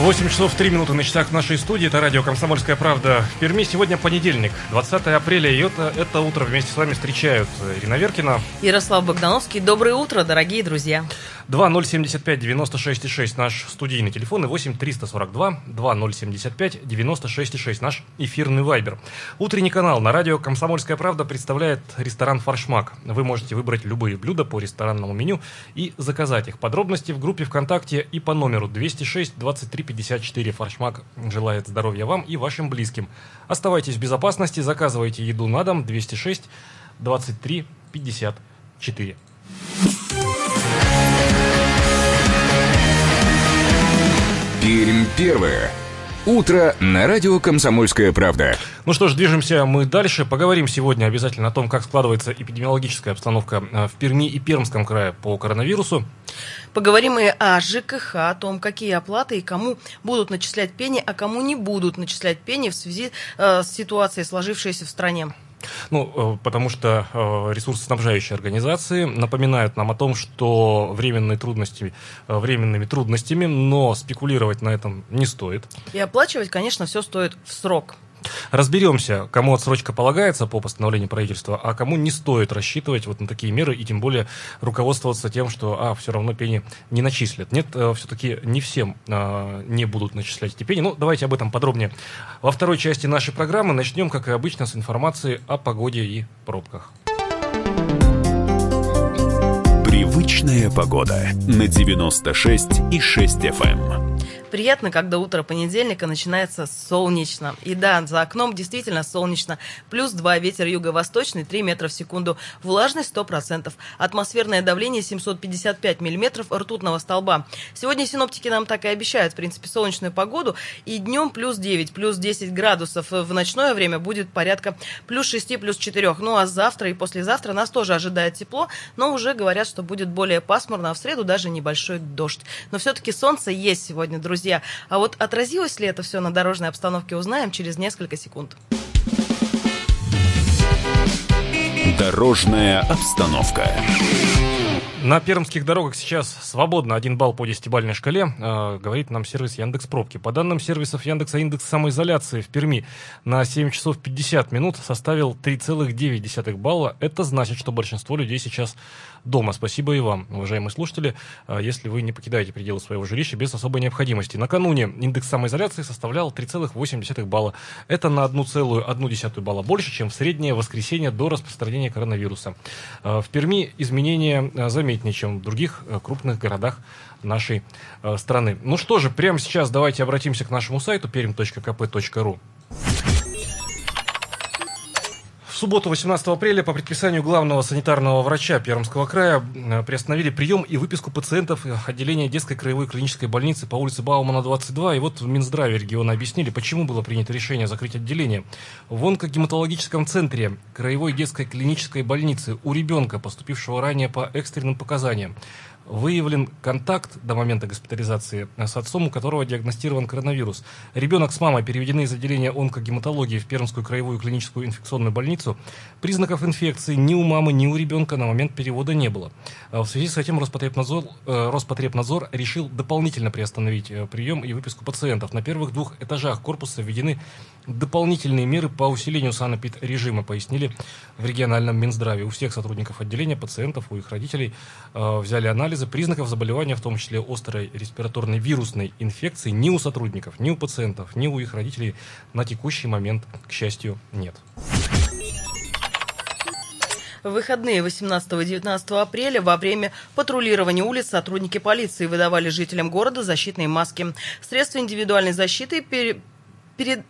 8 часов 3 минуты на часах в нашей студии. Это радио «Комсомольская правда» в Перми. Сегодня понедельник, 20 апреля. И это, это утро вместе с вами встречают Ирина Веркина. Ярослав Богдановский. Доброе утро, дорогие друзья. 2075-96-6 наш студийный телефон и 8 342 2075 96 наш эфирный вайбер. Утренний канал на радио «Комсомольская правда» представляет ресторан «Фаршмак». Вы можете выбрать любые блюда по ресторанному меню и заказать их. Подробности в группе ВКонтакте и по номеру 206 23 54. «Фаршмак» желает здоровья вам и вашим близким. Оставайтесь в безопасности, заказывайте еду на дом 206 23 54. Пермь первая. Утро на радио «Комсомольская правда». Ну что ж, движемся мы дальше. Поговорим сегодня обязательно о том, как складывается эпидемиологическая обстановка э, в Перми и Пермском крае по коронавирусу. Поговорим и о ЖКХ, о том, какие оплаты и кому будут начислять пени, а кому не будут начислять пени в связи э, с ситуацией, сложившейся в стране. Ну, э, потому что э, ресурсоснабжающие организации напоминают нам о том, что временные трудности, э, временными трудностями, но спекулировать на этом не стоит. И оплачивать, конечно, все стоит в срок. Разберемся, кому отсрочка полагается по постановлению правительства, а кому не стоит рассчитывать вот на такие меры и тем более руководствоваться тем, что а, все равно пени не начислят. Нет, э, все-таки не всем а, не будут начислять эти пени. Ну, давайте об этом подробнее. Во второй части нашей программы начнем, как и обычно, с информации о погоде и пробках. Привычная погода на 96 и 6 FM. Приятно, когда утро понедельника начинается солнечно. И да, за окном действительно солнечно. Плюс 2, ветер юго-восточный, 3 метра в секунду. Влажность 100%. Атмосферное давление 755 миллиметров ртутного столба. Сегодня синоптики нам так и обещают, в принципе, солнечную погоду. И днем плюс 9, плюс 10 градусов. В ночное время будет порядка плюс 6, плюс 4. Ну а завтра и послезавтра нас тоже ожидает тепло, но уже говорят, что будет более пасмурно, а в среду даже небольшой дождь. Но все-таки солнце есть сегодня, друзья друзья. А вот отразилось ли это все на дорожной обстановке, узнаем через несколько секунд. Дорожная обстановка. На пермских дорогах сейчас свободно 1 балл по десятибалльной шкале, э, говорит нам сервис Яндекс Пробки. По данным сервисов Яндекса, индекс самоизоляции в Перми на 7 часов 50 минут составил 3,9 балла. Это значит, что большинство людей сейчас дома. Спасибо и вам, уважаемые слушатели, э, если вы не покидаете пределы своего жилища без особой необходимости. Накануне индекс самоизоляции составлял 3,8 балла. Это на 1,1 балла больше, чем в среднее воскресенье до распространения коронавируса. Э, в Перми изменения заметны заметнее, чем в других крупных городах нашей страны. Ну что же, прямо сейчас давайте обратимся к нашему сайту perim.kp.ru субботу, 18 апреля, по предписанию главного санитарного врача Пермского края приостановили прием и выписку пациентов отделения детской краевой клинической больницы по улице Баумана, 22. И вот в Минздраве региона объяснили, почему было принято решение закрыть отделение. В онкогематологическом центре краевой детской клинической больницы у ребенка, поступившего ранее по экстренным показаниям, выявлен контакт до момента госпитализации с отцом, у которого диагностирован коронавирус. Ребенок с мамой переведены из отделения онкогематологии в Пермскую краевую клиническую инфекционную больницу. Признаков инфекции ни у мамы, ни у ребенка на момент перевода не было. А в связи с этим Роспотребнадзор, э, Роспотребнадзор решил дополнительно приостановить э, прием и выписку пациентов. На первых двух этажах корпуса введены дополнительные меры по усилению санэпид-режима, пояснили в региональном Минздраве. У всех сотрудников отделения, пациентов, у их родителей э, взяли анализы признаков заболевания, в том числе острой респираторной вирусной инфекции, ни у сотрудников, ни у пациентов, ни у их родителей на текущий момент, к счастью, нет. В выходные 18-19 апреля во время патрулирования улиц сотрудники полиции выдавали жителям города защитные маски. Средства индивидуальной защиты перед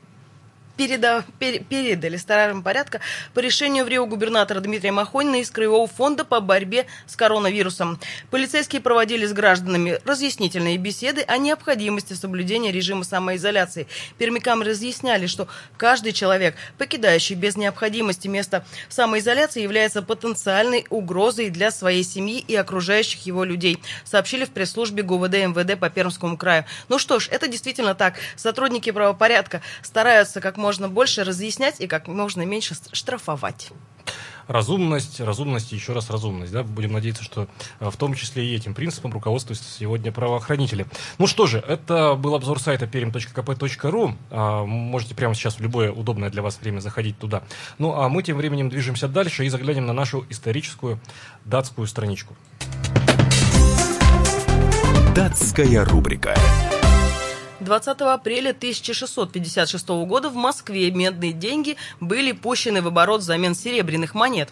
переда, пер, передали стражам порядка по решению в Рио губернатора Дмитрия Махонина из Краевого фонда по борьбе с коронавирусом. Полицейские проводили с гражданами разъяснительные беседы о необходимости соблюдения режима самоизоляции. Пермякам разъясняли, что каждый человек, покидающий без необходимости место самоизоляции, является потенциальной угрозой для своей семьи и окружающих его людей, сообщили в пресс-службе ГУВД МВД по Пермскому краю. Ну что ж, это действительно так. Сотрудники правопорядка стараются как можно больше разъяснять и как можно меньше штрафовать разумность, разумность и еще раз разумность. Да? Будем надеяться, что э, в том числе и этим принципом руководствуются сегодня правоохранители. Ну что же, это был обзор сайта perim.kp.ru. А, можете прямо сейчас в любое удобное для вас время заходить туда. Ну а мы тем временем движемся дальше и заглянем на нашу историческую датскую страничку. Датская рубрика. 20 апреля 1656 года в Москве медные деньги были пущены в оборот взамен серебряных монет.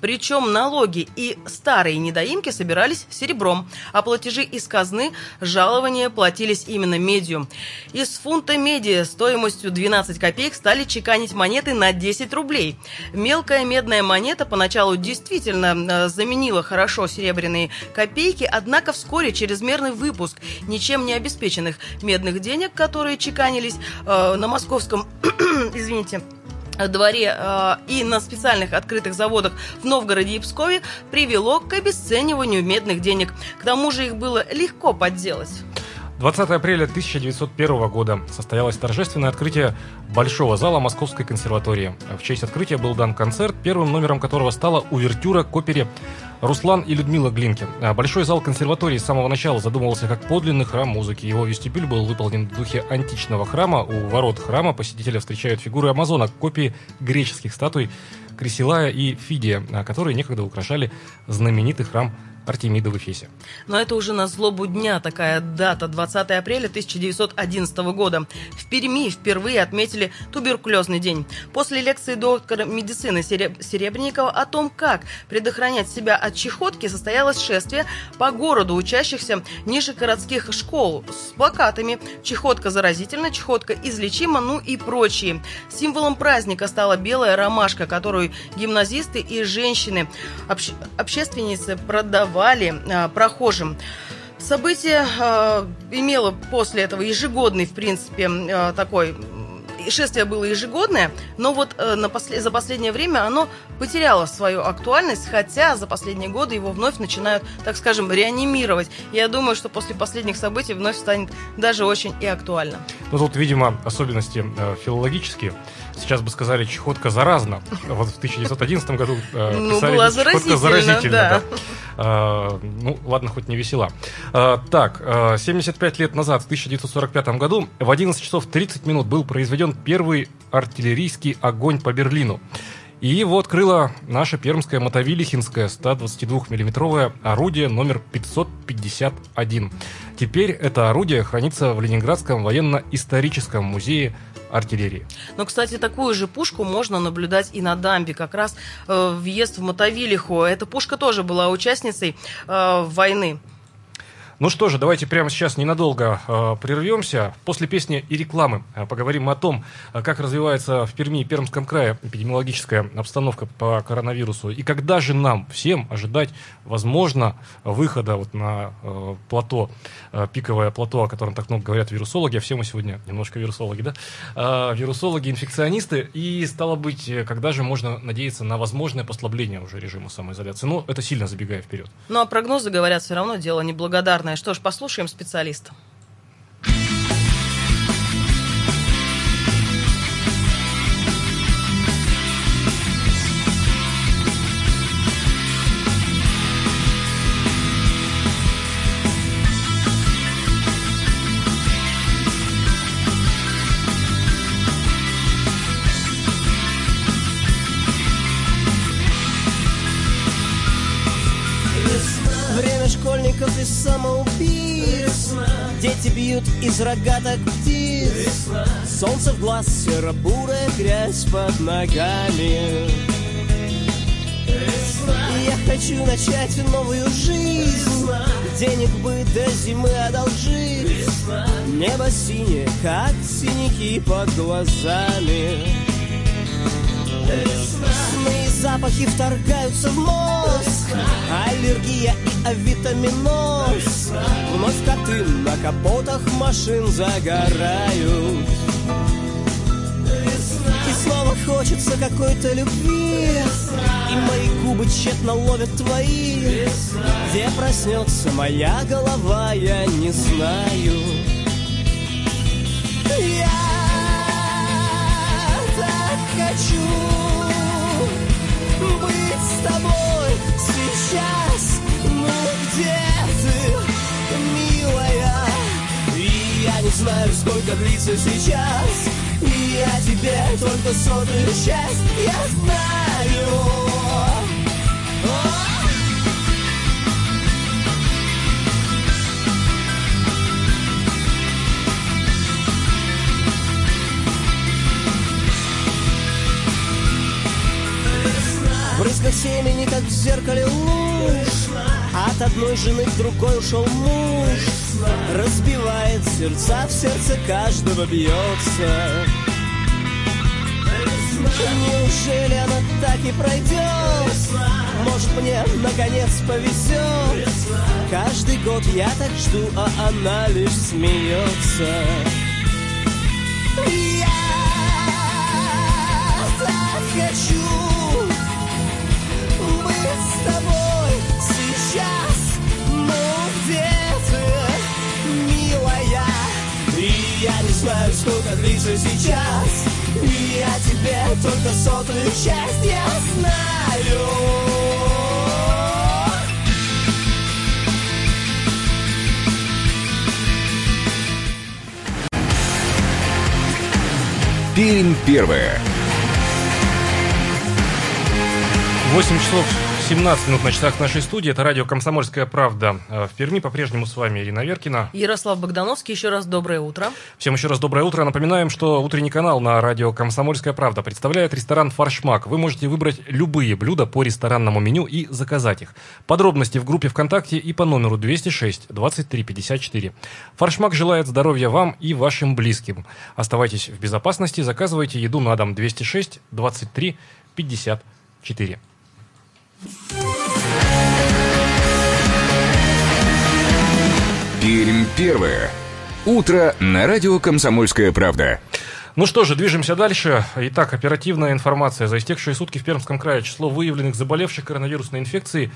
Причем налоги и старые недоимки собирались серебром, а платежи из казны жалования платились именно медью. Из фунта меди стоимостью 12 копеек стали чеканить монеты на 10 рублей. Мелкая медная монета поначалу действительно э, заменила хорошо серебряные копейки, однако вскоре чрезмерный выпуск ничем не обеспеченных медных денег, которые чеканились э, на московском, извините, дворе э, и на специальных открытых заводах в Новгороде и Пскове привело к обесцениванию медных денег. К тому же их было легко подделать. 20 апреля 1901 года состоялось торжественное открытие Большого зала Московской консерватории. В честь открытия был дан концерт, первым номером которого стала увертюра к опере Руслан и Людмила Глинки. Большой зал консерватории с самого начала задумывался как подлинный храм музыки. Его вестибюль был выполнен в духе античного храма. У ворот храма посетителя встречают фигуры амазонок, копии греческих статуй Кресилая и Фидия, которые некогда украшали знаменитый храм Артемида в Эфесе. Но это уже на злобу дня такая дата, 20 апреля 1911 года. В Перми впервые отметили туберкулезный день. После лекции доктора медицины Серебренникова о том, как предохранять себя от чехотки, состоялось шествие по городу учащихся нижегородских школ с плакатами «Чехотка заразительна», «Чехотка излечима», ну и прочие. Символом праздника стала белая ромашка, которую гимназисты и женщины, обще общественницы продавали давали э, прохожим. Событие э, имело после этого ежегодный, в принципе, э, такой шествие было ежегодное, но вот на после, за последнее время оно потеряло свою актуальность, хотя за последние годы его вновь начинают, так скажем, реанимировать. Я думаю, что после последних событий вновь станет даже очень и актуально. Ну тут, видимо, особенности э, филологические. Сейчас бы сказали, чехотка заразна. Вот в 1911 году э, ну, писали, была чехотка заразительна. Да. Да. А, ну, ладно, хоть не весела. А, так, 75 лет назад, в 1945 году, в 11 часов 30 минут был произведен первый артиллерийский огонь по Берлину. И его открыло наше пермское мотовилихинское 122-миллиметровое орудие номер 551. Теперь это орудие хранится в Ленинградском военно-историческом музее артиллерии. Но, кстати, такую же пушку можно наблюдать и на дамбе. Как раз э, въезд в Мотовилиху. Эта пушка тоже была участницей э, войны. Ну что же, давайте прямо сейчас ненадолго э, прервемся. После песни и рекламы э, поговорим о том, э, как развивается в Перми и Пермском крае эпидемиологическая обстановка по коронавирусу и когда же нам всем ожидать, возможно, выхода вот на э, плато, э, пиковое плато, о котором так много говорят вирусологи, а все мы сегодня немножко вирусологи, да? Э, вирусологи, инфекционисты, и стало быть, когда же можно надеяться на возможное послабление уже режима самоизоляции? Ну, это сильно забегая вперед. Ну, а прогнозы говорят все равно дело неблагодарное наверное. Что ж, послушаем специалиста. Школьников и самоубийц Дети бьют из рогаток птиц Весна. Солнце в глаз, серо-бурая грязь под ногами Весна. Я хочу начать новую жизнь Денег бы до зимы одолжить Небо синее, как синяки под глазами и запахи вторгаются в мозг. Аллергия и авитаминоз. Вновь коты на капотах машин загорают. И снова хочется какой-то любви. И мои губы тщетно ловят твои. Где проснется моя голова, я не знаю с тобой сейчас. Ну где ты, милая? И я не знаю, сколько длится сейчас. И я тебе только сотую часть Я знаю семени, как в зеркале луж От одной жены к другой ушел муж Разбивает сердца, в сердце каждого бьется Неужели она так и пройдет? Может мне наконец повезет? Каждый год я так жду, а она лишь смеется Я знаю, сколько длится сейчас. И я тебе только сотую часть я знаю. Пермь первая. 8 часов 17 минут на часах нашей студии. Это радио «Комсомольская правда». Э, В Перми по-прежнему с вами Ирина Веркина. Ярослав Богдановский, еще раз доброе утро. Всем еще раз доброе утро. Напоминаем, что утренний канал на радио «Комсомольская правда» представляет ресторан «Фаршмак». Вы можете выбрать любые блюда по ресторанному меню и заказать их. Подробности в группе ВКонтакте и по номеру 206 23 54. «Фаршмак» желает здоровья вам и вашим близким. Оставайтесь в безопасности, заказывайте еду на дом 206 23 54. Пермь первая. Утро на радио «Комсомольская правда». Ну что же, движемся дальше. Итак, оперативная информация. За истекшие сутки в Пермском крае число выявленных заболевших коронавирусной инфекцией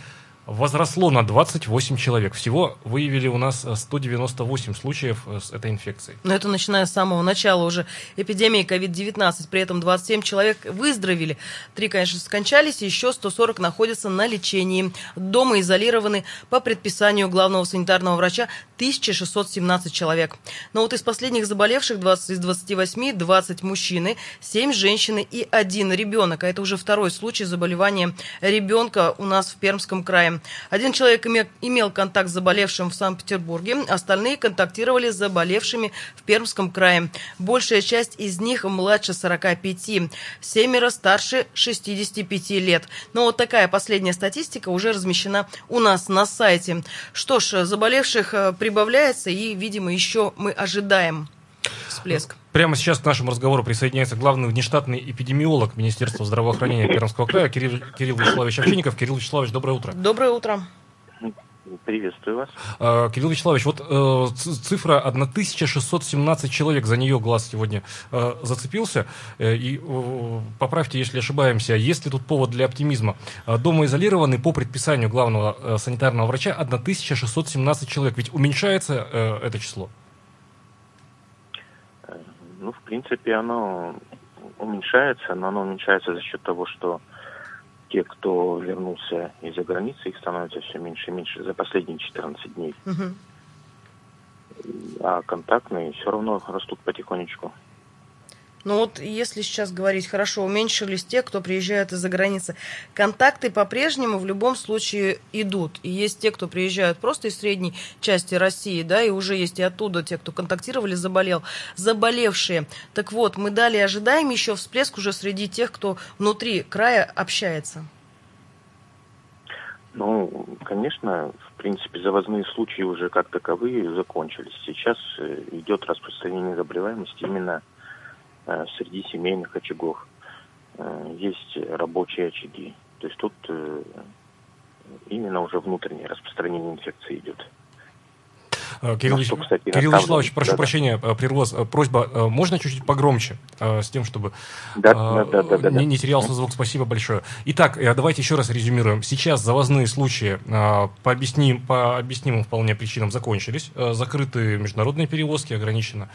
возросло на 28 человек. Всего выявили у нас э, 198 случаев э, с этой инфекцией. Но это начиная с самого начала уже эпидемии COVID-19. При этом 27 человек выздоровели. Три, конечно, скончались, еще 140 находятся на лечении. Дома изолированы по предписанию главного санитарного врача 1617 человек. Но вот из последних заболевших 20 из 28 20 мужчины, 7 женщины и один ребенок. А это уже второй случай заболевания ребенка у нас в Пермском крае. Один человек име- имел контакт с заболевшим в Санкт-Петербурге, остальные контактировали с заболевшими в Пермском крае. Большая часть из них младше 45, семеро старше 65 лет. Но вот такая последняя статистика уже размещена у нас на сайте. Что ж, заболевших э, прибавляется и, видимо, еще мы ожидаем всплеск. Прямо сейчас к нашему разговору присоединяется главный внештатный эпидемиолог Министерства здравоохранения Пермского края Кирилл, Кирилл Вячеславович Овчинников. Кирилл Вячеславович, доброе утро. Доброе утро. Приветствую вас. А, Кирилл Вячеславович, вот э, цифра 1617 человек, за нее глаз сегодня э, зацепился. Э, и поправьте, если ошибаемся, есть ли тут повод для оптимизма? Э, Дома изолированы по предписанию главного санитарного врача 1617 человек. Ведь уменьшается это число? Ну, в принципе, оно уменьшается, но оно уменьшается за счет того, что те, кто вернулся из-за границы, их становится все меньше и меньше за последние 14 дней. Мгм. А контактные все равно растут потихонечку. Ну вот если сейчас говорить, хорошо, уменьшились те, кто приезжает из-за границы. Контакты по-прежнему в любом случае идут. И есть те, кто приезжают просто из средней части России, да, и уже есть и оттуда те, кто контактировали, заболел, заболевшие. Так вот, мы далее ожидаем еще всплеск уже среди тех, кто внутри края общается. Ну, конечно, в принципе, завозные случаи уже как таковые закончились. Сейчас э, идет распространение заболеваемости именно среди семейных очагов. Э, есть рабочие очаги. То есть тут э, именно уже внутреннее распространение инфекции идет. Э, Кирилл, ну, что, кстати, Кирилл Вячеславович, прошу да, прощения, да. прерву Просьба, можно чуть-чуть погромче, с тем, чтобы да, да, да, да, не, не терялся звук. Спасибо большое. Итак, давайте еще раз резюмируем. Сейчас завозные случаи по, объясним, по объяснимым вполне причинам закончились. Закрыты международные перевозки, ограничено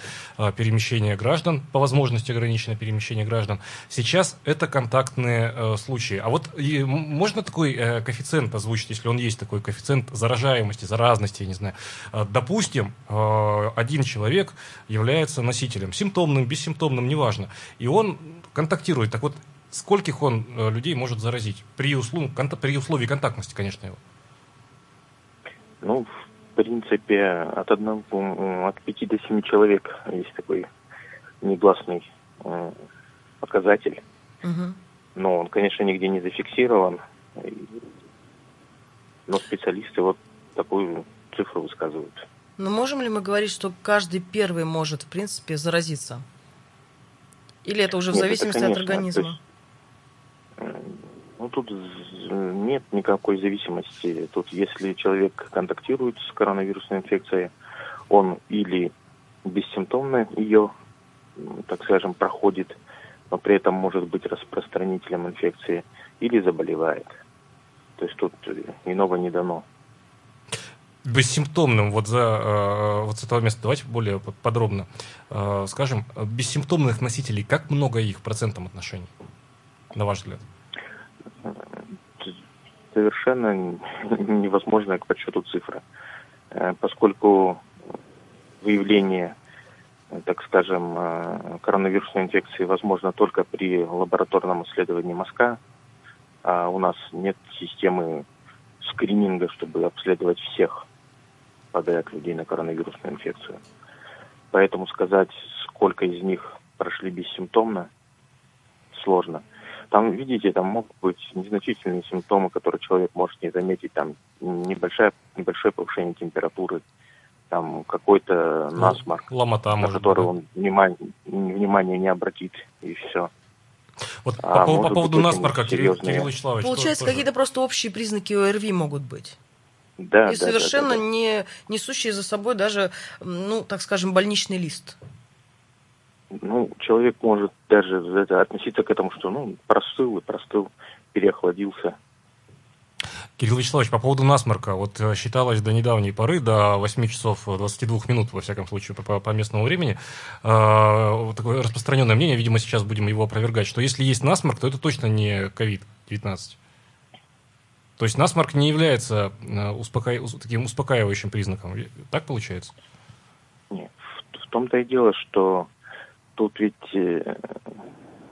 перемещение граждан, по возможности ограничено перемещение граждан. Сейчас это контактные случаи. А вот можно такой коэффициент озвучить, если он есть такой коэффициент заражаемости, заразности, я не знаю, допустим, допустим, э, один человек является носителем, симптомным, бессимптомным, неважно, и он контактирует. Так вот, скольких он э, людей может заразить? При, услов... при условии контактности, конечно, его. Ну, в принципе, от одного, от 5 до 7 человек есть такой негласный э, показатель. Угу. Но он, конечно, нигде не зафиксирован. Но специалисты вот такую цифру высказывают. Но можем ли мы говорить, что каждый первый может, в принципе, заразиться? Или это уже в зависимости это, конечно, от организма? Есть, э, ну, тут нет никакой зависимости. Тут, если человек контактирует с коронавирусной инфекцией, он или бессимптомно ее, так скажем, проходит, но при этом может быть распространителем инфекции, или заболевает. То есть тут иного не дано бессимптомным, вот, за, э, вот с этого места. Давайте более подробно э, скажем, бессимптомных носителей, как много их в процентном отношении, на ваш взгляд? Совершенно невозможно к подсчету цифры, э, поскольку выявление, так скажем, коронавирусной инфекции возможно только при лабораторном исследовании мозга, а у нас нет системы скрининга, чтобы обследовать всех подряд людей на коронавирусную инфекцию. Поэтому сказать, сколько из них прошли бессимптомно, сложно. Там, видите, там могут быть незначительные симптомы, которые человек может не заметить. Там небольшое, небольшое повышение температуры, там какой-то ну, насморк, Ломота, на который быть, он внимание, внимание не обратит, и все. Вот а по, по поводу насморка, Кирилл, Кирилл Вячеславович. Получается, какие-то просто общие признаки ОРВИ могут быть. Да, и да, совершенно да, да, да. не несущие за собой даже, ну, так скажем, больничный лист. Ну, человек может даже это, относиться к этому, что, ну, простыл и простыл, переохладился. Кирилл Вячеславович, по поводу насморка. Вот э, считалось до недавней поры, до 8 часов 22 минут, во всяком случае, по, по местному времени, э, такое распространенное мнение, видимо, сейчас будем его опровергать, что если есть насморк, то это точно не COVID-19. То есть насморк не является э, успока... таким успокаивающим признаком. Так получается? Нет. В том-то и дело, что тут ведь э,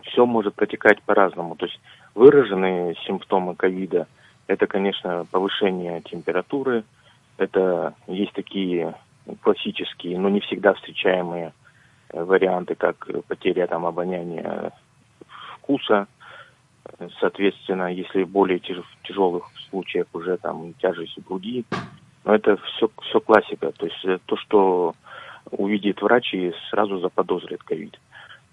все может протекать по-разному. То есть выраженные симптомы ковида – это, конечно, повышение температуры, это есть такие классические, но не всегда встречаемые э, варианты, как потеря там, обоняния вкуса, соответственно, если в более тяжелых случаях уже там тяжесть груди, но это все, все классика, то есть э, то, что увидит врач и сразу заподозрит ковид.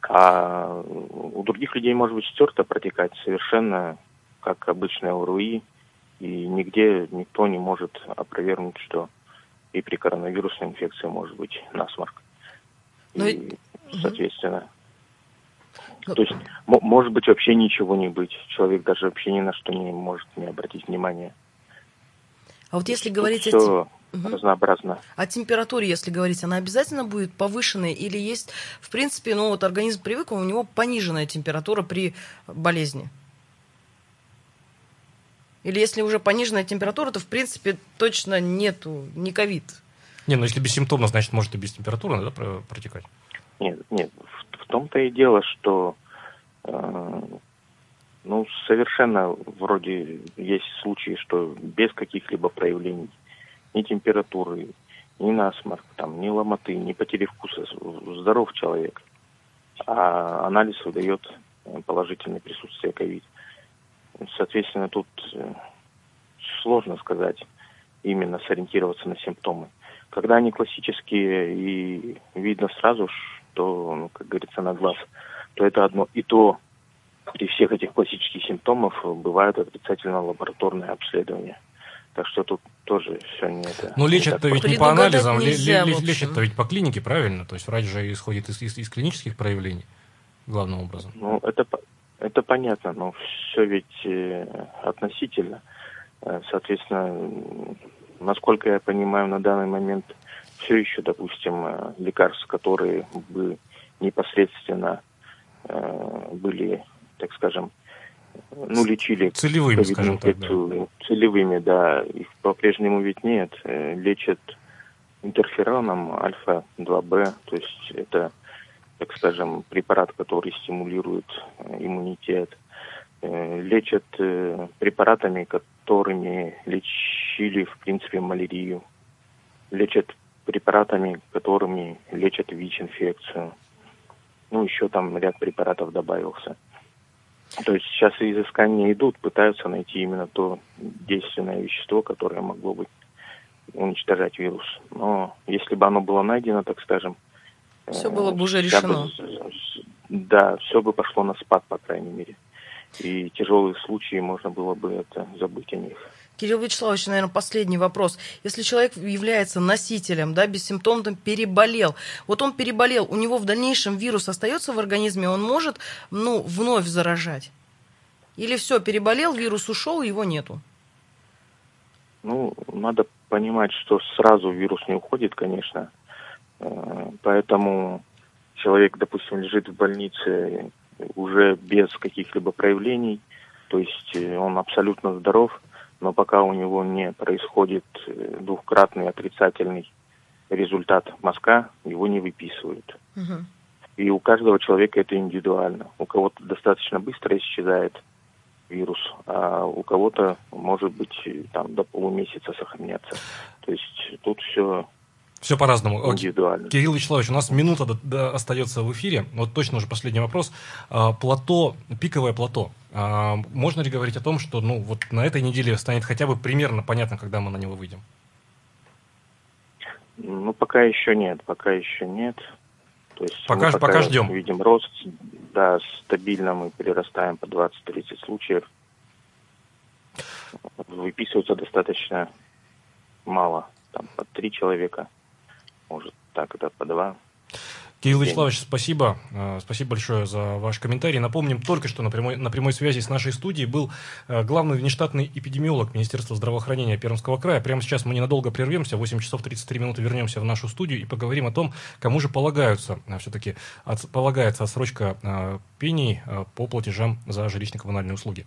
А у других людей может быть стерто протекать совершенно как обычная ОРВИ, и нигде никто не может опровергнуть, что и при коронавирусной инфекции может быть насморк. Но... И, соответственно, то есть, может быть, вообще ничего не быть. Человек даже вообще ни на что не может не обратить внимания. А вот если говорить все о угу. разнообразно. О температуре, если говорить, она обязательно будет повышенной или есть, в принципе, ну вот организм привык, у него пониженная температура при болезни? Или если уже пониженная температура, то, в принципе, точно нету, не ковид? Не, ну если бессимптомно, значит, может и без температуры да, протекать. Нет, нет, том-то и дело, что э, ну, совершенно вроде есть случаи, что без каких-либо проявлений ни температуры, ни насморк, там, ни ломоты, ни потери вкуса, здоров человек, а анализ выдает положительное присутствие ковид. Соответственно, тут э, сложно сказать, именно сориентироваться на симптомы. Когда они классические и видно сразу, что, ну, как говорится, на глаз, то это одно. И то при всех этих классических симптомах бывают отрицательно лабораторные обследования. Так что тут тоже все не это. Но не лечат-то ведь не по анализам, нельзя, лечат-то ведь по клинике, правильно? То есть врач же исходит из, из- из клинических проявлений, главным образом. Ну, это, по- это понятно, но все ведь э, относительно. Э, Соответственно, насколько я понимаю, на данный момент все еще, допустим, э, лекарств, которые бы непосредственно э, были, так скажем, ну, лечили Целевыми, скажем так, да. целевыми, да, их по-прежнему ведь нет. Э, Лечат интерфероном альфа-2Б, то есть это, так скажем, препарат, который стимулирует иммунитет. Лечат препаратами, которыми лечили, в принципе, малярию. Лечат препаратами, которыми лечат ВИЧ-инфекцию. Ну, еще там ряд препаратов добавился. То есть сейчас изыскания идут, пытаются найти именно то действенное вещество, которое могло бы уничтожать вирус. Но если бы оно было найдено, так скажем... Всё э, было бы уже решено. с- Да, все бы пошло на спад, по крайней мере. И тяжелые случаи, можно было бы это забыть о них. Кирилл Вячеславович, наверное, последний вопрос. Если человек является носителем, да, бессимптомным, переболел, вот он переболел, у него в дальнейшем вирус остается в организме, он может, ну, вновь заражать? Или все, переболел, вирус ушел, его нету? Ну, надо понимать, что сразу вирус не уходит, конечно. Э, Поэтому человек, допустим, лежит в больнице уже без каких-либо проявлений, то есть э, он абсолютно здоров, но пока у него не происходит э, двухкратный отрицательный результат мазка, его не выписывают. Мгм. И у каждого человека это индивидуально. У кого-то достаточно быстро исчезает вирус, а у кого-то может быть и там до полумесяца сохраняться. То есть тут все Все по-разному. Индивидуально. Кирилл Вячеславович, у нас минута до- до- остается в эфире. Вот точно уже последний вопрос. А, Плато, пиковое плато. А, Можно ли говорить о том, что ну, вот на этой неделе станет хотя бы примерно понятно, когда мы на него выйдем? Ну, пока еще нет, пока еще нет. То есть Пока- мы пока ждем. Видим рост, да, стабильно мы прирастаем по 20-30 случаев. Выписывается достаточно мало, там по три человека, может так это по два. Кирилл. Вячеславович, спасибо. Э, Спасибо большое за ваш комментарий. Напомним, только что на прямой, на прямой связи с нашей студией был э, главный внештатный эпидемиолог Министерства здравоохранения Пермского края. Прямо сейчас мы ненадолго прервемся, 8 часов 33 минуты вернемся в нашу студию и поговорим о том, кому же полагаются, все-таки полагается отсрочка э, пений э, по платежам за жилищно-коммунальные услуги.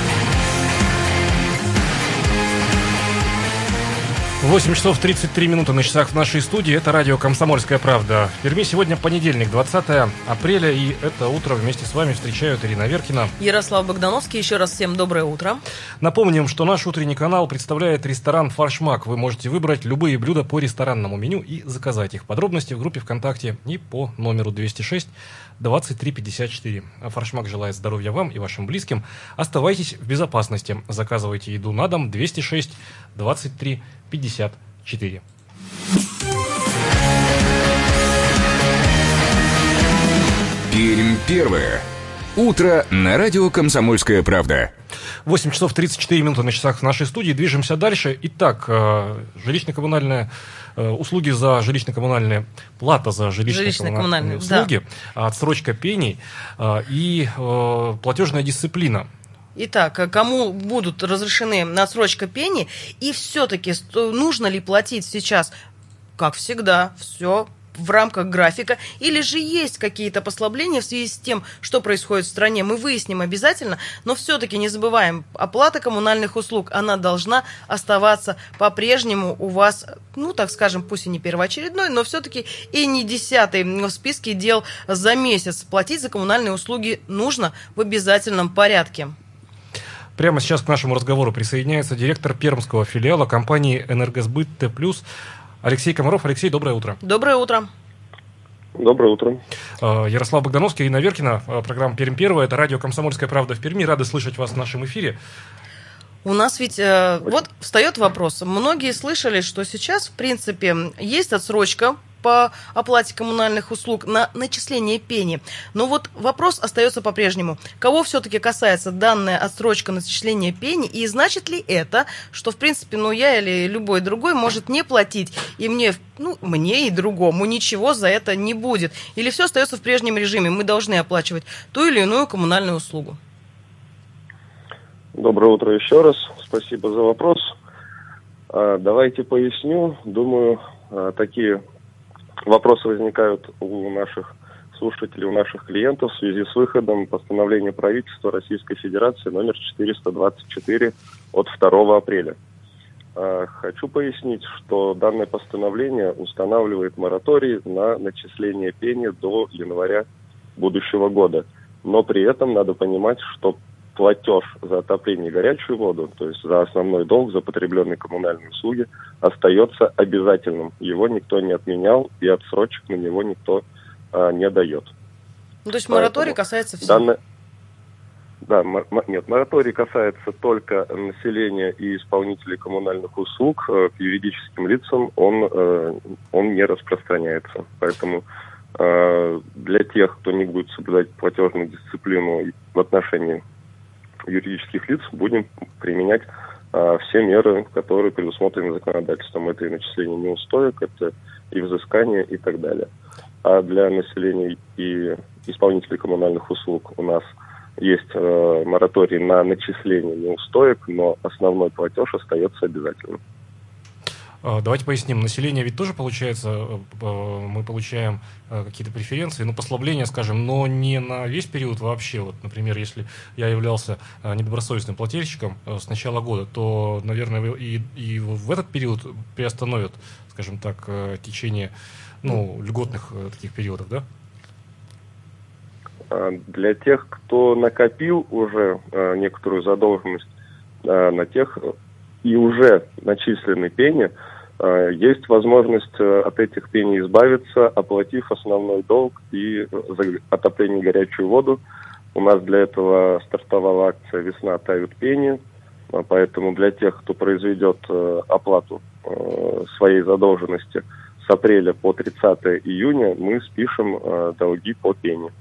8 часов 33 минуты на часах в нашей студии. Это радио «Комсомольская правда». В Перми сегодня понедельник, 20 апреля, и это утро вместе с вами встречают Ирина Веркина. Ярослав Богдановский, еще раз всем доброе утро. Напомним, что наш утренний канал представляет ресторан «Фаршмак». Вы можете выбрать любые блюда по ресторанному меню и заказать их. Подробности в группе ВКонтакте и по номеру 206 2354. А «Фаршмак» желает здоровья вам и вашим близким. Оставайтесь в безопасности. Заказывайте еду на дом 206 2354. Пермь первая. Утро на радио «Комсомольская правда». 8 часов 34 минуты на часах в нашей студии. Движемся дальше. Итак, э, жилищно-коммунальные э, услуги за жилищно-коммунальные, плата за жилищно-коммунальные услуги, отсрочка пений э, и платежная дисциплина. Итак, а кому будут разрешены отсрочка пени, и все-таки нужно ли платить сейчас, как всегда, все в рамках графика, или же есть какие-то послабления в связи с тем, что происходит в стране, мы выясним обязательно, но все-таки не забываем, оплата коммунальных услуг, она должна оставаться по-прежнему у вас, ну, так скажем, пусть и не первоочередной, но все-таки и не десятый в списке дел за месяц. Платить за коммунальные услуги нужно в обязательном порядке. Прямо сейчас к нашему разговору присоединяется директор пермского филиала компании «Энергосбыт Т+,» Алексей Комаров. Алексей, доброе утро. Доброе утро. Доброе утро. А, Ярослав Богдановский, Ирина Веркина, а, программа «Пермь первая». Это радио «Комсомольская правда» в Перми. Рады слышать вас в нашем эфире. У нас ведь э, вот встает вопрос. Многие слышали, что сейчас, в принципе, есть отсрочка по оплате коммунальных услуг на начисление пени. Но вот вопрос остается по-прежнему. Кого все-таки касается данная отсрочка начисления пени? И значит ли это, что, в принципе, ну, я или любой другой может не платить, и мне, ну, мне и другому ничего за это не будет? Или все остается в прежнем режиме? Мы должны оплачивать ту или иную коммунальную услугу? Доброе утро еще раз. Спасибо за вопрос. А, давайте поясню. Думаю, а, такие вопросы возникают у наших слушателей, у наших клиентов в связи с выходом постановления правительства Российской Федерации номер 424 от 2 апреля. А, хочу пояснить, что данное постановление устанавливает мораторий на начисление пени до января будущего года. Но при этом надо понимать, что платеж за отопление и горячую воду, то есть за основной долг, за потребленные коммунальные услуги, остается обязательным. Его никто не отменял, и отсрочек на него никто а, не дает. Ну, то есть мораторий касается всех? Данное... Да, нет, мораторий касается только населения и исполнителей коммунальных услуг. Э, к юридическим лицам он, э, он не распространяется. Поэтому э, для тех, кто не будет соблюдать платежную дисциплину в отношении юридических лиц будем применять а, все меры, которые предусмотрены законодательством. Это и начисление неустоек, это и взыскание и так далее. А для населения и исполнителей коммунальных услуг у нас есть э, мораторий на начисление неустоек, но основной платеж остается обязательным. А, давайте поясним. Население ведь тоже получается, э, э, мы получаем э, какие-то преференции, ну, послабления, скажем, но не на весь период вообще. Вот, например, если я являлся недобросовестным плательщиком с начала года, то, наверное, и, и в этот период приостановят, скажем так, течение ну, льготных таких периодов, да? А, для тех, кто накопил уже некоторую задолженность на тех и уже начислены пени, э, есть возможность э, от этих пений избавиться, оплатив основной долг и за отопление горячую воду. У нас для этого стартовала акция «Весна тают пени», э, поэтому для тех, кто произведет оплату своей задолженности с апреля по 30 июня, мы спишем долги по пени.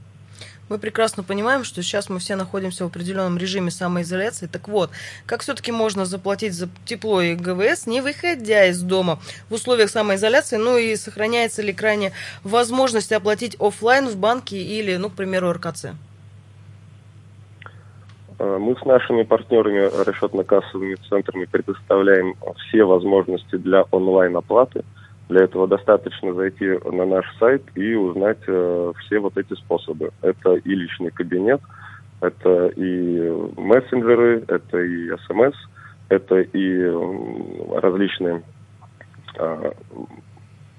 Мы прекрасно понимаем, что сейчас мы все находимся в определенном режиме самоизоляции. Так вот, как все-таки можно заплатить за тепло и ГВС, не выходя из дома в условиях самоизоляции, ну и сохраняется ли крайне возможность оплатить офлайн в банке или, ну, к примеру, РКЦ? А, мы с нашими партнерами расчетно-кассовыми центрами предоставляем все возможности для онлайн-оплаты – для этого достаточно зайти на наш сайт и узнать э, все вот эти способы. Это и личный кабинет, это и мессенджеры, это и смс, это и различные э,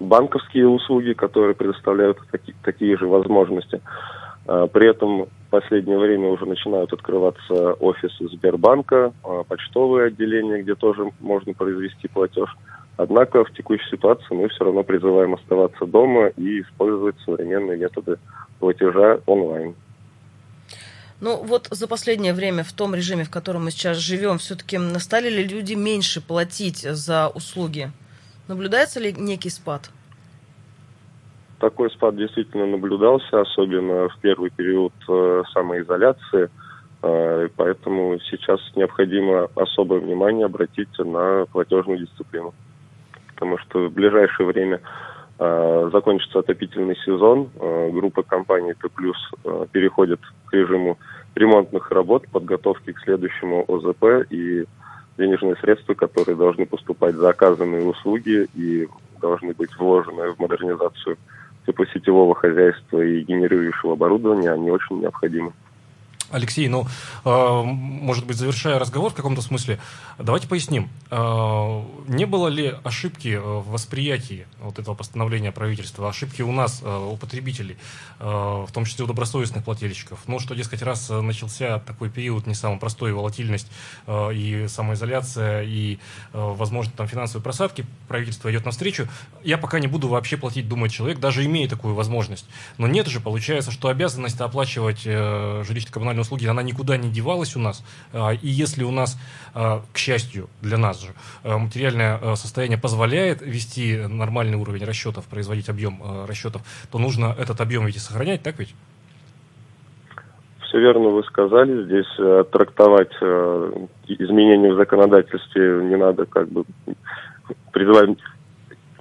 банковские услуги, которые предоставляют таки, такие же возможности. Э, при этом в последнее время уже начинают открываться офисы Сбербанка, э, почтовые отделения, где тоже можно произвести платеж. Однако в текущей ситуации мы все равно призываем оставаться дома и использовать современные методы платежа онлайн. Ну вот за последнее время в том режиме, в котором мы сейчас живем, все-таки стали ли люди меньше платить за услуги? Наблюдается ли некий спад? Такой спад действительно наблюдался, особенно в первый период э, самоизоляции. Э, поэтому сейчас необходимо особое внимание обратить на платежную дисциплину потому что в ближайшее время э, закончится отопительный сезон. Э, группа компаний Т+, э, переходит к режиму ремонтных работ, подготовки к следующему ОЗП и денежные средства, которые должны поступать за оказанные услуги и должны быть вложены в модернизацию теплосетевого хозяйства и генерирующего оборудования, они очень необходимы. Алексей, ну, э, может быть, завершая разговор в каком-то смысле, давайте поясним, э, не было ли ошибки в восприятии вот этого постановления правительства, ошибки у нас, э, у потребителей, в том числе у добросовестных плательщиков? Ну, что, дескать, раз начался такой период, не самый простой, волатильность и самоизоляция, и, э, возможно, там финансовые просадки, правительство идет навстречу, я пока не буду вообще платить, думает человек, даже имея такую возможность. Но нет же, получается, что обязанность оплачивать э, жилищно-коммунальную коммунальные услуги, она никуда не девалась у нас. А, и если у нас, а, к счастью, для нас же, а, материальное состояние позволяет вести нормальный уровень расчетов, производить объем расчетов, то нужно этот объем ведь и сохранять, так ведь? Все верно вы сказали. Здесь э, трактовать э, изменения в законодательстве не надо как бы призывать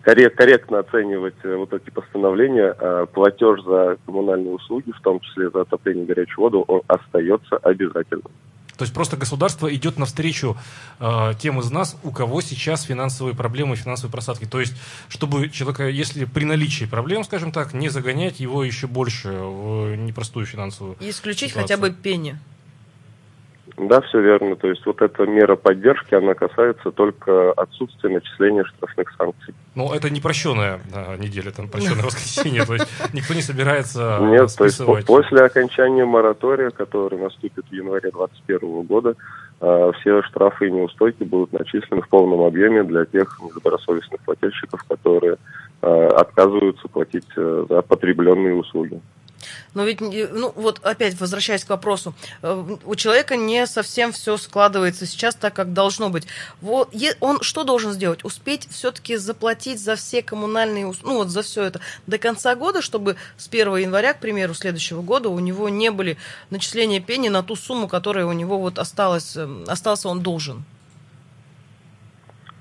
корректно оценивать э, вот эти постановления, а платеж за коммунальные услуги, в том числе за отопление и горячую воду, он остается обязательным. То есть просто государство идет навстречу э, тем из нас, у кого сейчас финансовые проблемы, финансовые просадки. То есть, чтобы человека, если при наличии проблем, скажем так, не загонять его еще больше в непростую финансовую И исключить ситуацию. хотя бы пени. Да, все верно. То есть вот эта мера поддержки, она касается только отсутствия начисления штрафных санкций. Ну, это не прощенная да, неделя, там прощенное воскресенье, то есть никто не собирается Нет, то есть после окончания моратория, который наступит в январе 2021 года, а, все штрафы и неустойки будут начислены в полном объеме для тех недобросовестных плательщиков, которые а, отказываются платить э, за потребленные услуги. Но ведь, ну вот опять возвращаясь к вопросу, э, у человека не совсем все складывается сейчас так, как должно быть. Вот он что должен сделать? Успеть все-таки заплатить за все коммунальные, ну вот за все это до конца года, чтобы с 1 января, к примеру, следующего года у него не были начисления пени на ту сумму, которая у него вот осталась, э, остался он должен.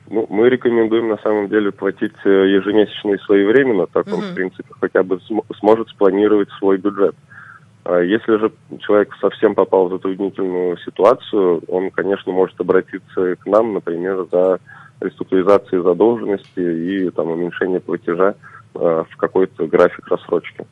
Ну, мы рекомендуем на самом деле платить э, ежемесячно и своевременно, так он, в принципе, хотя бы см- сможет спланировать свой бюджет. А если же человек совсем попал в затруднительную ситуацию, он, конечно, может обратиться к нам, например, за реструктуризацией задолженности и там, уменьшение платежа э, в какой-то график рассрочки.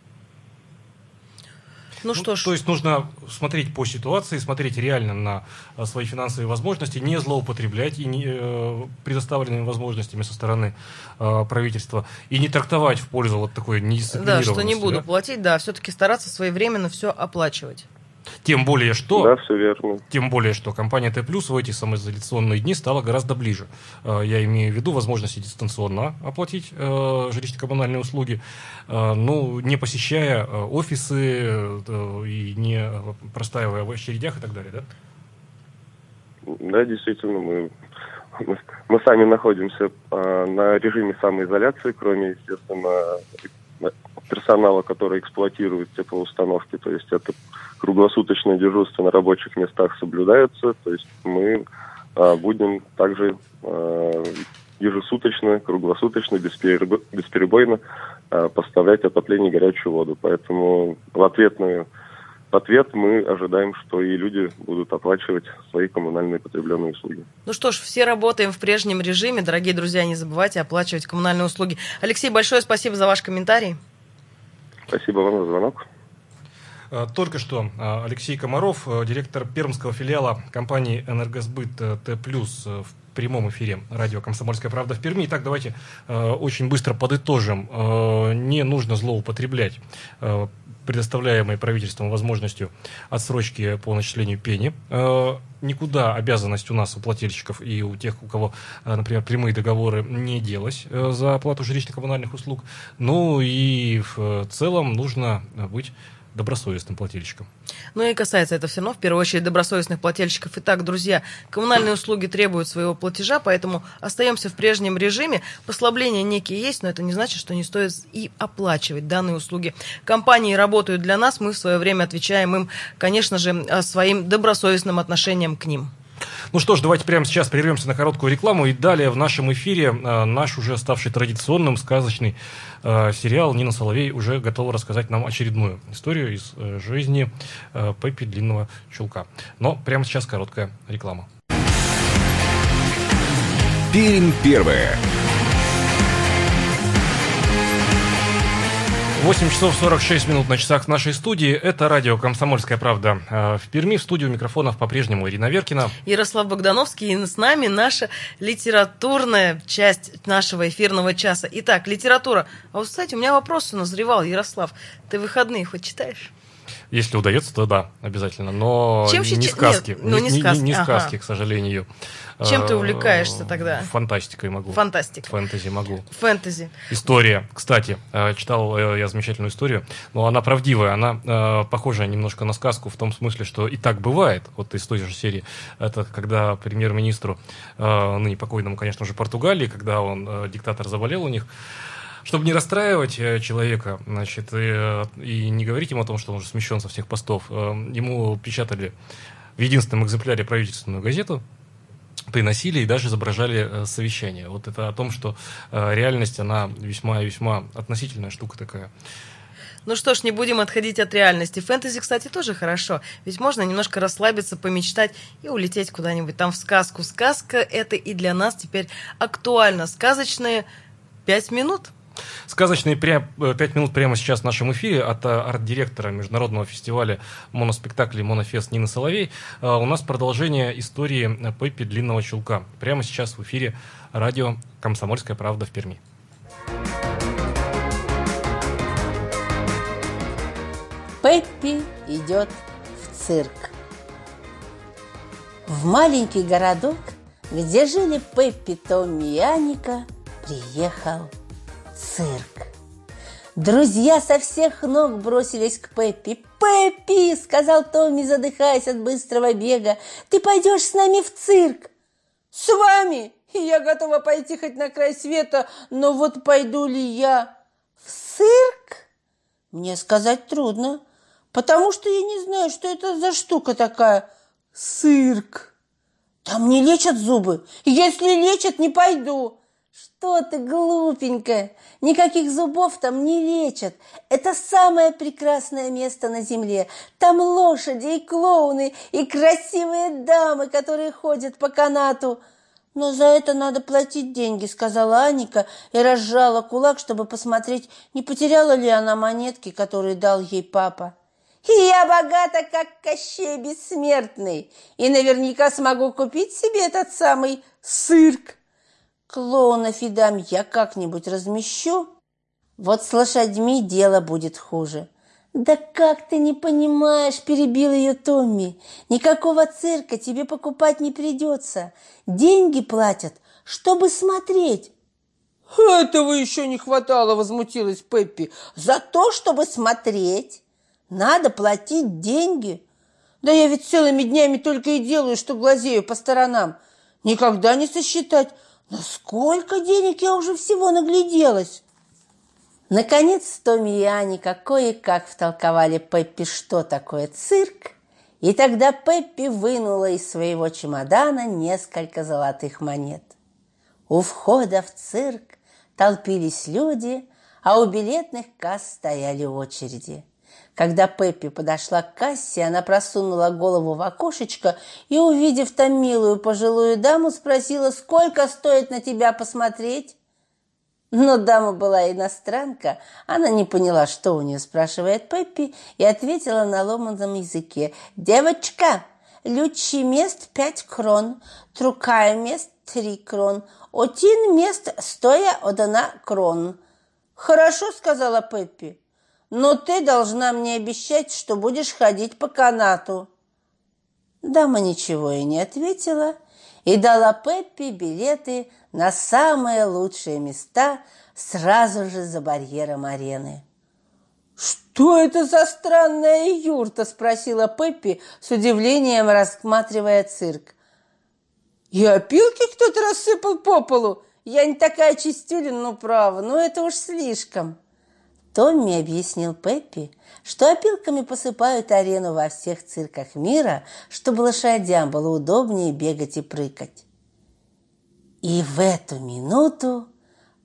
Ну, ну что ж. То есть нужно смотреть по ситуации, смотреть реально на а, свои финансовые возможности, не злоупотреблять и не, э, предоставленными возможностями со стороны э, правительства и не трактовать в пользу вот такой недисциплинированности. Да, что не буду да? платить, да, все-таки стараться своевременно все оплачивать. Тем более, что... Да, все верно. Тем более, что компания Т+, в эти самоизоляционные дни стала гораздо ближе. Э, я имею в виду возможности дистанционно оплатить э, жилищно-коммунальные услуги, ну, не посещая офисы и не простаивая в очередях и так далее, да? Да, действительно, мы, мы, мы сами находимся на режиме самоизоляции, кроме, естественно, персонала, который эксплуатирует теплоустановки, то есть это круглосуточное дежурство на рабочих местах соблюдается, то есть мы а, будем также а, ежесуточно, круглосуточно, бесперебойно а, поставлять отопление и горячую воду. Поэтому в ответную в ответ мы ожидаем, что и люди будут оплачивать свои коммунальные потребленные услуги. Ну что ж, все работаем в прежнем режиме. Дорогие друзья, не забывайте оплачивать коммунальные услуги. Алексей, большое спасибо за ваш комментарий. Спасибо вам за звонок. Э, только что э, Алексей Комаров, э, директор пермского филиала компании «Энергосбыт Т+,» в прямом эфире радио «Комсомольская правда» в Перми. Итак, давайте очень быстро подытожим. Не нужно злоупотреблять предоставляемой правительством возможностью отсрочки по начислению пени. Никуда обязанность у нас, у плательщиков и у тех, у кого, например, прямые договоры, не делась за оплату жилищно-коммунальных услуг. Ну и в целом нужно быть добросовестным плательщикам. Ну и касается это все равно, в первую очередь, добросовестных плательщиков. Итак, друзья, коммунальные услуги требуют своего платежа, поэтому остаемся в прежнем режиме. Послабления некие есть, но это не значит, что не стоит и оплачивать данные услуги. Компании работают для нас, мы в свое время отвечаем им, конечно же, своим добросовестным отношением к ним. Ну что ж, давайте прямо сейчас прервемся на короткую рекламу и далее в нашем эфире э, наш уже ставший традиционным сказочный э, сериал Нина Соловей уже готова рассказать нам очередную историю из э, жизни э, Пеппи Длинного Чулка. Но прямо сейчас короткая реклама. Пермь первая. 8 часов 46 минут на часах в нашей студии. Это радио «Комсомольская правда». Э, в Перми в студию микрофонов по-прежнему Ирина Веркина. Ярослав Богдановский, и с нами наша литературная часть нашего эфирного часа. Итак, литература. А вот, кстати, у меня вопрос назревал, Ярослав. Ты выходные хоть читаешь? Если удается, то да, обязательно. Но Чем не щи- сказки. нет, ну, не не, сказки, не ага. сказки, к сожалению. Чем ты Э, увлекаешься тогда? Фантастикой могу. Фантастика. Фэнтези могу. Фэнтези. История, кстати, э, читал э, я замечательную историю, но она правдивая, она похожа немножко на сказку в том смысле, что и так бывает, вот из той же серии, это когда премьер-министру, ныне покойному, конечно же, Португалии, когда он, диктатор, заболел у них, чтобы не расстраивать э, человека, значит, и, э, и не говорить ему о том, что он уже смещен со всех постов, э, ему печатали в единственном экземпляре правительственную газету, приносили и даже изображали совещание. Вот это о том, что реальность, она весьма и весьма относительная штука такая. Ну что ж, не будем отходить от реальности. Фэнтези, кстати, тоже хорошо. Ведь можно немножко расслабиться, помечтать и улететь куда-нибудь там в сказку. Сказка это и для нас теперь актуально. Сказочные пять минут. Сказочные э, пять минут прямо сейчас в нашем эфире от э, арт-директора международного фестиваля моноспектаклей «Монофест» Нины Соловей. Э, У нас продолжение истории Пеппи Длинного Чулка. Прямо сейчас в эфире радио «Комсомольская правда» в Перми. Пеппи идет в цирк. В маленький городок, где жили Пеппи, Томми и Аника, приехал цирк. Друзья со всех ног бросились к Пеппи. «Пеппи!» — сказал Томми, задыхаясь от быстрого бега. «Ты пойдешь с нами в цирк?» «С вами? Я готова пойти хоть на край света, но вот пойду ли я в цирк?» Мне сказать трудно, потому что я не знаю, что это за штука такая. Цирк. Там не лечат зубы. Если лечат, не пойду. Что ты, глупенькая? Никаких зубов там не лечат. Это самое прекрасное место на земле. Там лошади и клоуны, и красивые дамы, которые ходят по канату. Но за это надо платить деньги, сказала Аника и разжала кулак, чтобы посмотреть, не потеряла ли она монетки, которые дал ей папа. И я богата, как Кощей Бессмертный, и наверняка смогу купить себе этот самый цирк. Клоунов и дам я как-нибудь размещу. Вот с лошадьми дело будет хуже. Да как ты не понимаешь, перебил ее Томми. Никакого цирка тебе покупать не придется. Деньги платят, чтобы смотреть. Этого еще не хватало, возмутилась Пеппи. За то, чтобы смотреть, надо платить деньги. Да я ведь целыми днями только и делаю, что глазею по сторонам. Никогда не сосчитать, на сколько денег я уже всего нагляделась. Наконец Томми и Аника кое-как втолковали Пеппи, что такое цирк, и тогда Пеппи вынула из своего чемодана несколько золотых монет. У входа в цирк толпились люди, а у билетных касс стояли очереди. Когда Пеппи подошла к кассе, она просунула голову в окошечко и, увидев там милую пожилую даму, спросила, сколько стоит на тебя посмотреть. Но дама была иностранка, она не поняла, что у нее спрашивает Пеппи, и ответила на ломаном языке. «Девочка, лючий мест пять крон, трукая мест три крон, один мест стоя одна крон». «Хорошо», — сказала Пеппи, — «но ты должна мне обещать, что будешь ходить по канату». Дама ничего и не ответила и дала Пеппи билеты на самые лучшие места сразу же за барьером арены. «Что это за странная юрта?» – спросила Пеппи с удивлением, рассматривая цирк. «И опилки кто-то рассыпал по полу? Я не такая чистюля, ну право, но это уж слишком». Томми объяснил Пеппи, что опилками посыпают арену во всех цирках мира, чтобы лошадям было удобнее бегать и прыгать. И в эту минуту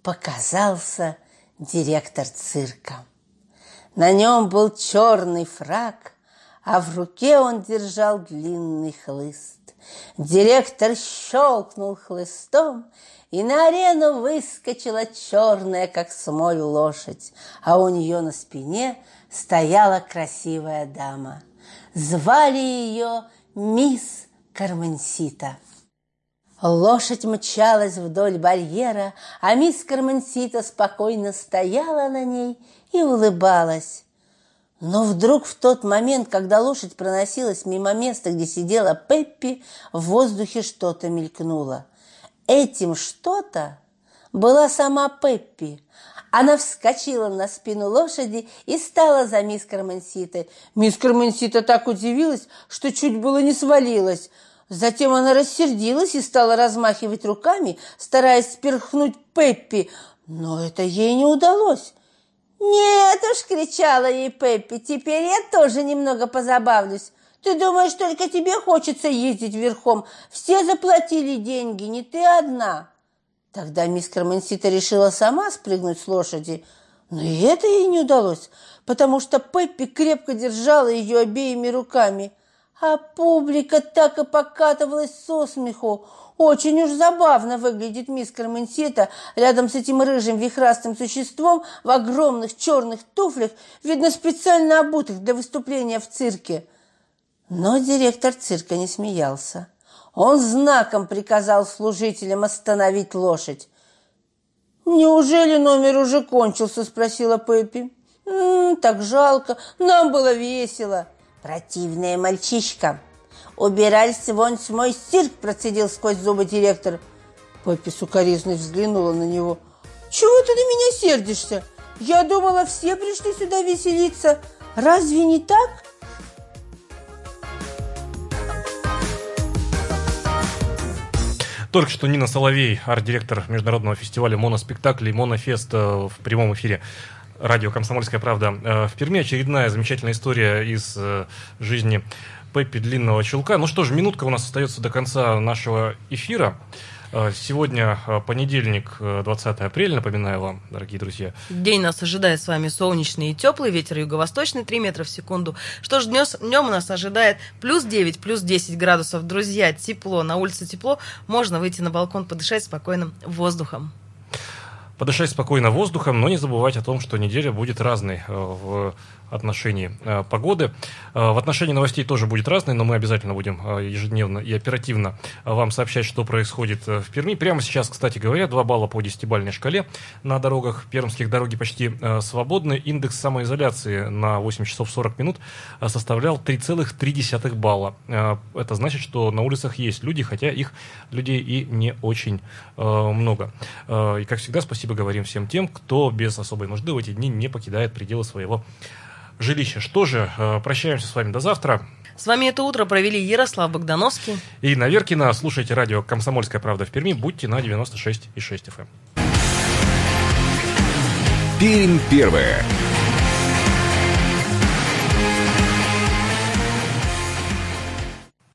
показался директор цирка. На нем был черный фраг, а в руке он держал длинный хлыст. Директор щелкнул хлыстом, и на арену выскочила черная, как смоль, лошадь, а у нее на спине стояла красивая дама. Звали ее мисс Карменсита. Лошадь мчалась вдоль барьера, а мисс Карменсита спокойно стояла на ней и улыбалась. Но вдруг в тот момент, когда лошадь проносилась мимо места, где сидела Пеппи, в воздухе что-то мелькнуло. Этим что-то была сама Пеппи. Она вскочила на спину лошади и стала за мисс Карменситой. Мисс Карменсита так удивилась, что чуть было не свалилась. Затем она рассердилась и стала размахивать руками, стараясь сперхнуть Пеппи, но это ей не удалось. «Нет уж!» — кричала ей Пеппи. «Теперь я тоже немного позабавлюсь. Ты думаешь, только тебе хочется ездить верхом? Все заплатили деньги, не ты одна!» Тогда мисс Карменсита решила сама спрыгнуть с лошади, но и это ей не удалось, потому что Пеппи крепко держала ее обеими руками – а публика так и покатывалась со смеху. Очень уж забавно выглядит мисс Карменсита рядом с этим рыжим вихрастым существом в огромных черных туфлях, видно, специально обутых для выступления в цирке. Но директор цирка не смеялся. Он знаком приказал служителям остановить лошадь. «Неужели номер уже кончился?» – спросила Пеппи. «М -м, «Так жалко, нам было весело». «Противная мальчишка! Убирались вон с мой цирк!» процедил сквозь зубы директор. Пеппи сукоризной взглянула на него. «Чего ты на меня сердишься? Я думала, все пришли сюда веселиться. Разве не так?» Только что Нина Соловей, арт-директор международного фестиваля моноспектаклей «Монофест» э, в прямом эфире радио «Комсомольская правда» э, в Перми. Очередная замечательная история из э, жизни Пеппи Длинного Чулка. Ну что ж, минутка у нас остается до конца нашего эфира. Э, сегодня понедельник, 20 апреля, напоминаю вам, дорогие друзья. День нас ожидает с вами солнечный и теплый, ветер юго-восточный 3 метра в секунду. Что ж, днем, нас ожидает плюс 9, плюс 10 градусов. Друзья, тепло, на улице тепло, можно выйти на балкон, подышать спокойным воздухом подышать спокойно воздухом, но не забывать о том, что неделя будет разной э, в отношении э, погоды. Э, в отношении новостей тоже будет разной, но мы обязательно будем э, ежедневно и оперативно вам сообщать, что происходит в Перми. Прямо сейчас, кстати говоря, 2 балла по 10-бальной шкале на дорогах. Пермских дороги почти свободны. Индекс самоизоляции на 8 часов 40 минут составлял 3,3 балла. Это значит, что на улицах есть люди, хотя их людей и не очень много. И, как всегда, спасибо говорим всем тем, кто без особой нужды в эти дни не покидает пределы своего жилища. Что же, э, прощаемся с вами до завтра. С вами это утро провели Ярослав Богдановский и Наверкина. Слушайте радио «Комсомольская правда» в Перми. Будьте на 96,6 FM. Пермь первая.